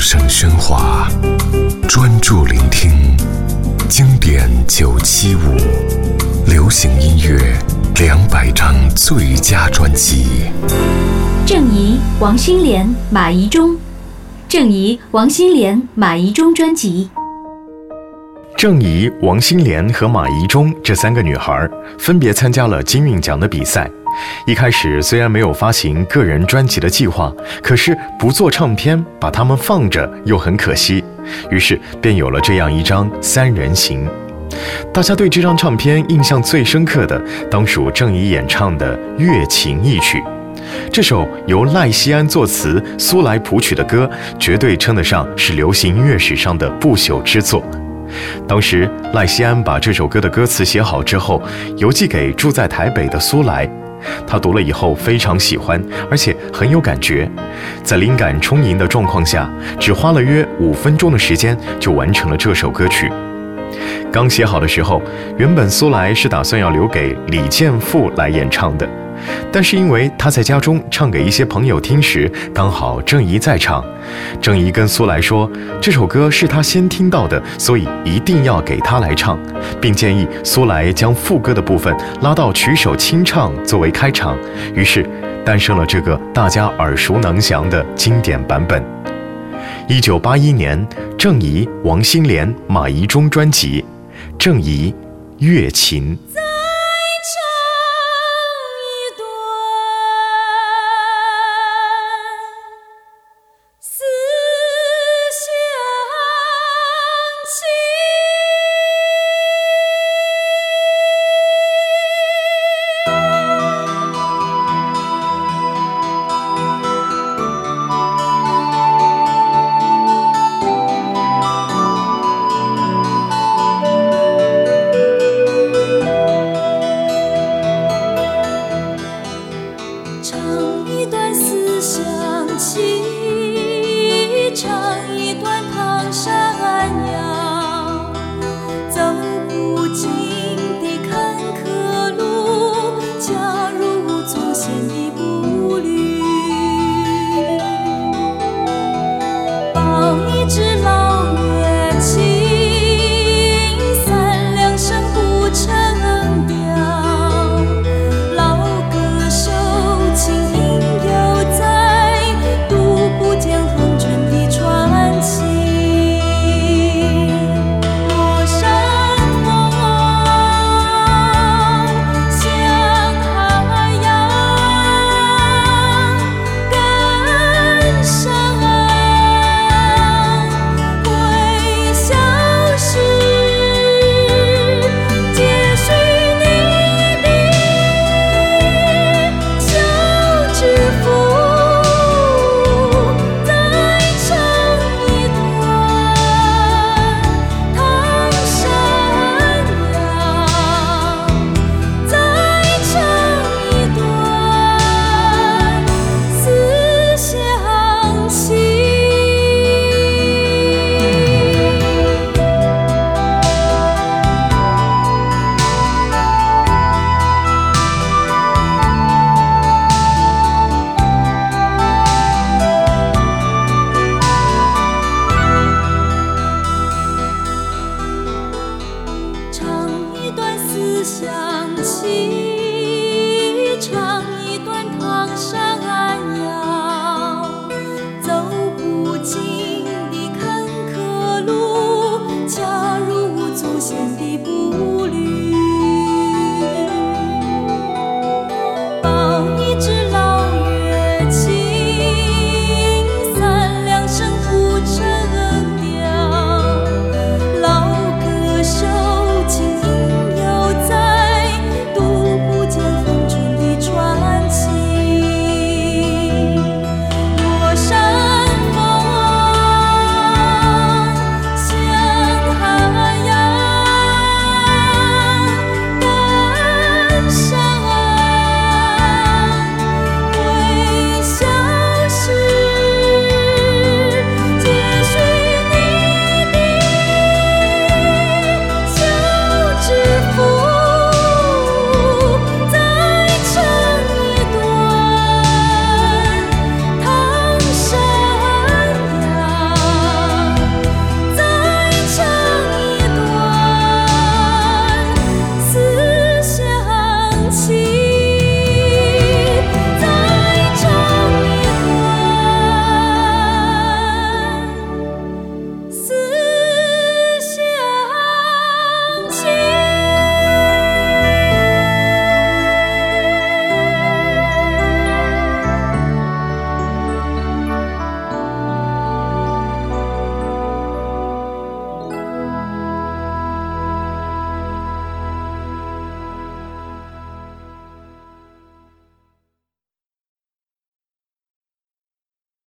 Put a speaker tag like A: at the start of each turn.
A: 声喧哗，专注聆听经典九七五，流行音乐两百张最佳专辑。
B: 郑怡、王心莲、马怡中，郑怡、王心莲、马怡中专辑。
C: 郑怡、王心莲和马怡中这三个女孩分别参加了金韵奖的比赛。一开始虽然没有发行个人专辑的计划，可是不做唱片，把它们放着又很可惜，于是便有了这样一张三人行。大家对这张唱片印象最深刻的，当属郑怡演唱的《月琴一曲》。这首由赖西安作词、苏来谱曲的歌，绝对称得上是流行音乐史上的不朽之作。当时赖西安把这首歌的歌词写好之后，邮寄给住在台北的苏来。他读了以后非常喜欢，而且很有感觉，在灵感充盈的状况下，只花了约五分钟的时间就完成了这首歌曲。刚写好的时候，原本苏来是打算要留给李健富来演唱的。但是因为他在家中唱给一些朋友听时，刚好郑怡在场，郑怡跟苏来说这首歌是他先听到的，所以一定要给他来唱，并建议苏来将副歌的部分拉到曲首清唱作为开场，于是诞生了这个大家耳熟能详的经典版本。一九八一年，郑怡、王心莲、马怡中专辑《郑怡月琴》。